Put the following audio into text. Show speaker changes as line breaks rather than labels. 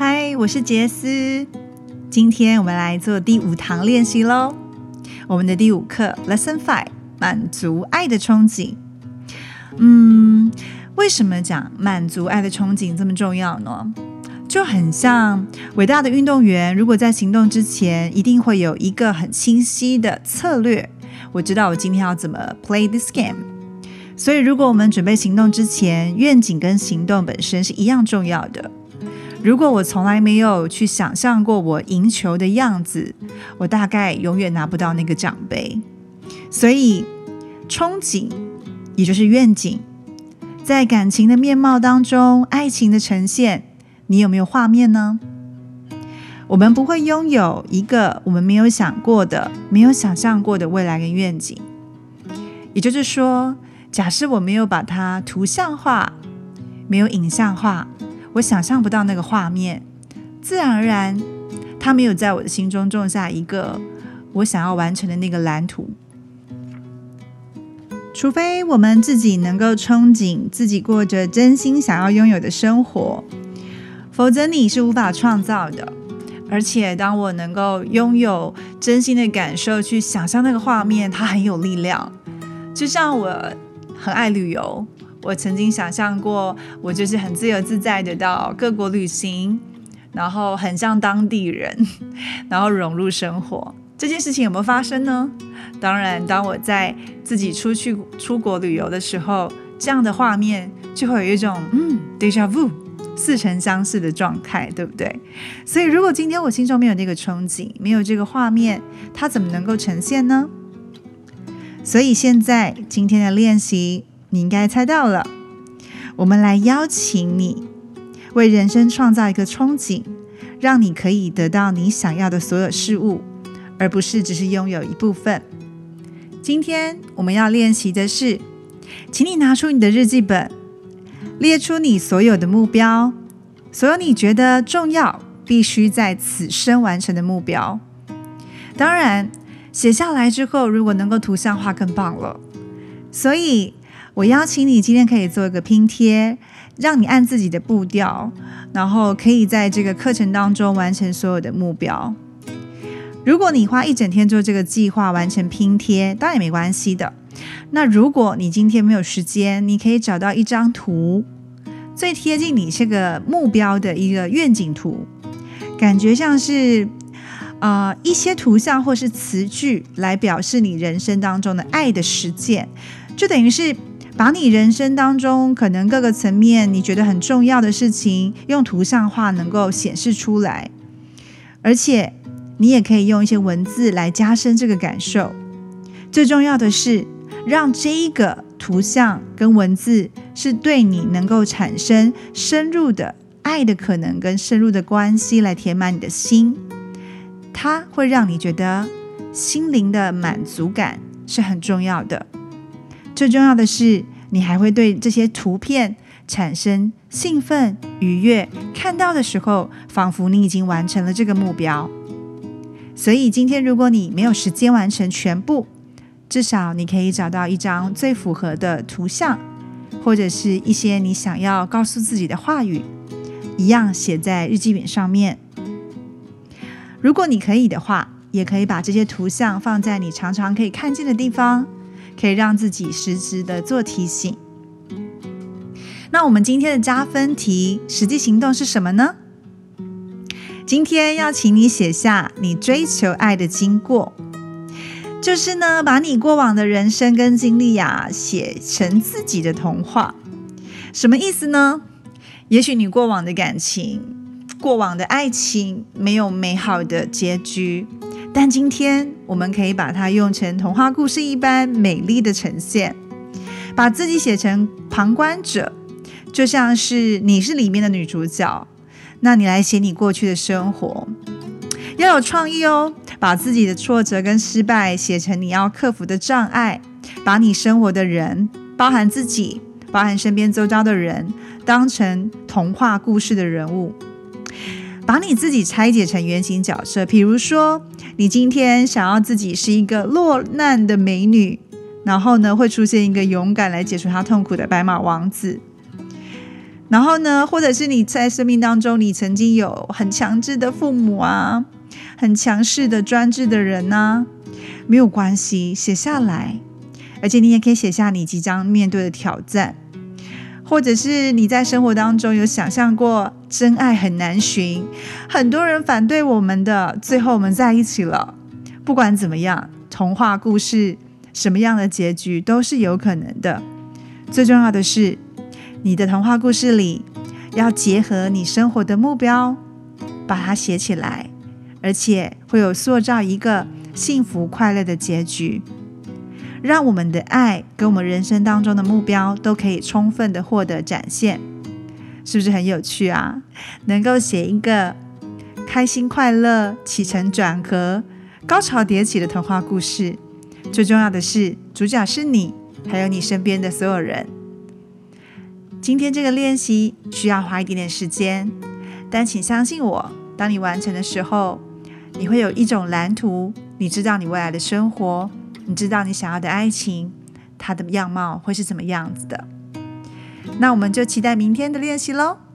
嗨，我是杰斯。今天我们来做第五堂练习喽。我们的第五课，Lesson Five，满足爱的憧憬。嗯，为什么讲满足爱的憧憬这么重要呢？就很像伟大的运动员，如果在行动之前，一定会有一个很清晰的策略。我知道我今天要怎么 play this game。所以，如果我们准备行动之前，愿景跟行动本身是一样重要的。如果我从来没有去想象过我赢球的样子，我大概永远拿不到那个奖杯。所以，憧憬也就是愿景，在感情的面貌当中，爱情的呈现，你有没有画面呢？我们不会拥有一个我们没有想过的、没有想象过的未来跟愿景。也就是说，假设我没有把它图像化，没有影像化。我想象不到那个画面，自然而然，他没有在我的心中种下一个我想要完成的那个蓝图。除非我们自己能够憧憬自己过着真心想要拥有的生活，否则你是无法创造的。而且，当我能够拥有真心的感受，去想象那个画面，它很有力量。就像我很爱旅游。我曾经想象过，我就是很自由自在的到各国旅行，然后很像当地人，然后融入生活。这件事情有没有发生呢？当然，当我在自己出去出国旅游的时候，这样的画面就会有一种嗯，deja vu，似曾相识的状态，对不对？所以，如果今天我心中没有那个憧憬，没有这个画面，它怎么能够呈现呢？所以，现在今天的练习。你应该猜到了，我们来邀请你为人生创造一个憧憬，让你可以得到你想要的所有事物，而不是只是拥有一部分。今天我们要练习的是，请你拿出你的日记本，列出你所有的目标，所有你觉得重要、必须在此生完成的目标。当然，写下来之后，如果能够图像化，更棒了。所以。我邀请你今天可以做一个拼贴，让你按自己的步调，然后可以在这个课程当中完成所有的目标。如果你花一整天做这个计划完成拼贴，当然也没关系的。那如果你今天没有时间，你可以找到一张图，最贴近你这个目标的一个愿景图，感觉像是啊一些图像或是词句来表示你人生当中的爱的实践，就等于是。把你人生当中可能各个层面你觉得很重要的事情，用图像化能够显示出来，而且你也可以用一些文字来加深这个感受。最重要的是，让这一个图像跟文字是对你能够产生深入的爱的可能跟深入的关系，来填满你的心。它会让你觉得心灵的满足感是很重要的。最重要的是，你还会对这些图片产生兴奋、愉悦。看到的时候，仿佛你已经完成了这个目标。所以，今天如果你没有时间完成全部，至少你可以找到一张最符合的图像，或者是一些你想要告诉自己的话语，一样写在日记本上面。如果你可以的话，也可以把这些图像放在你常常可以看见的地方。可以让自己实时的做提醒。那我们今天的加分题实际行动是什么呢？今天要请你写下你追求爱的经过，就是呢，把你过往的人生跟经历呀写成自己的童话。什么意思呢？也许你过往的感情、过往的爱情没有美好的结局。但今天我们可以把它用成童话故事一般美丽的呈现，把自己写成旁观者，就像是你是里面的女主角，那你来写你过去的生活，要有创意哦，把自己的挫折跟失败写成你要克服的障碍，把你生活的人，包含自己，包含身边周遭的人，当成童话故事的人物。把你自己拆解成原型角色，比如说，你今天想要自己是一个落难的美女，然后呢，会出现一个勇敢来解除她痛苦的白马王子。然后呢，或者是你在生命当中，你曾经有很强制的父母啊，很强势的专制的人呢，没有关系，写下来。而且你也可以写下你即将面对的挑战，或者是你在生活当中有想象过真爱很难寻，很多人反对我们的，最后我们在一起了。不管怎么样，童话故事什么样的结局都是有可能的。最重要的是。你的童话故事里要结合你生活的目标，把它写起来，而且会有塑造一个幸福快乐的结局，让我们的爱跟我们人生当中的目标都可以充分的获得展现，是不是很有趣啊？能够写一个开心快乐、起承转合、高潮迭起的童话故事，最重要的是主角是你，还有你身边的所有人。今天这个练习需要花一点点时间，但请相信我，当你完成的时候，你会有一种蓝图，你知道你未来的生活，你知道你想要的爱情，它的样貌会是怎么样子的。那我们就期待明天的练习喽。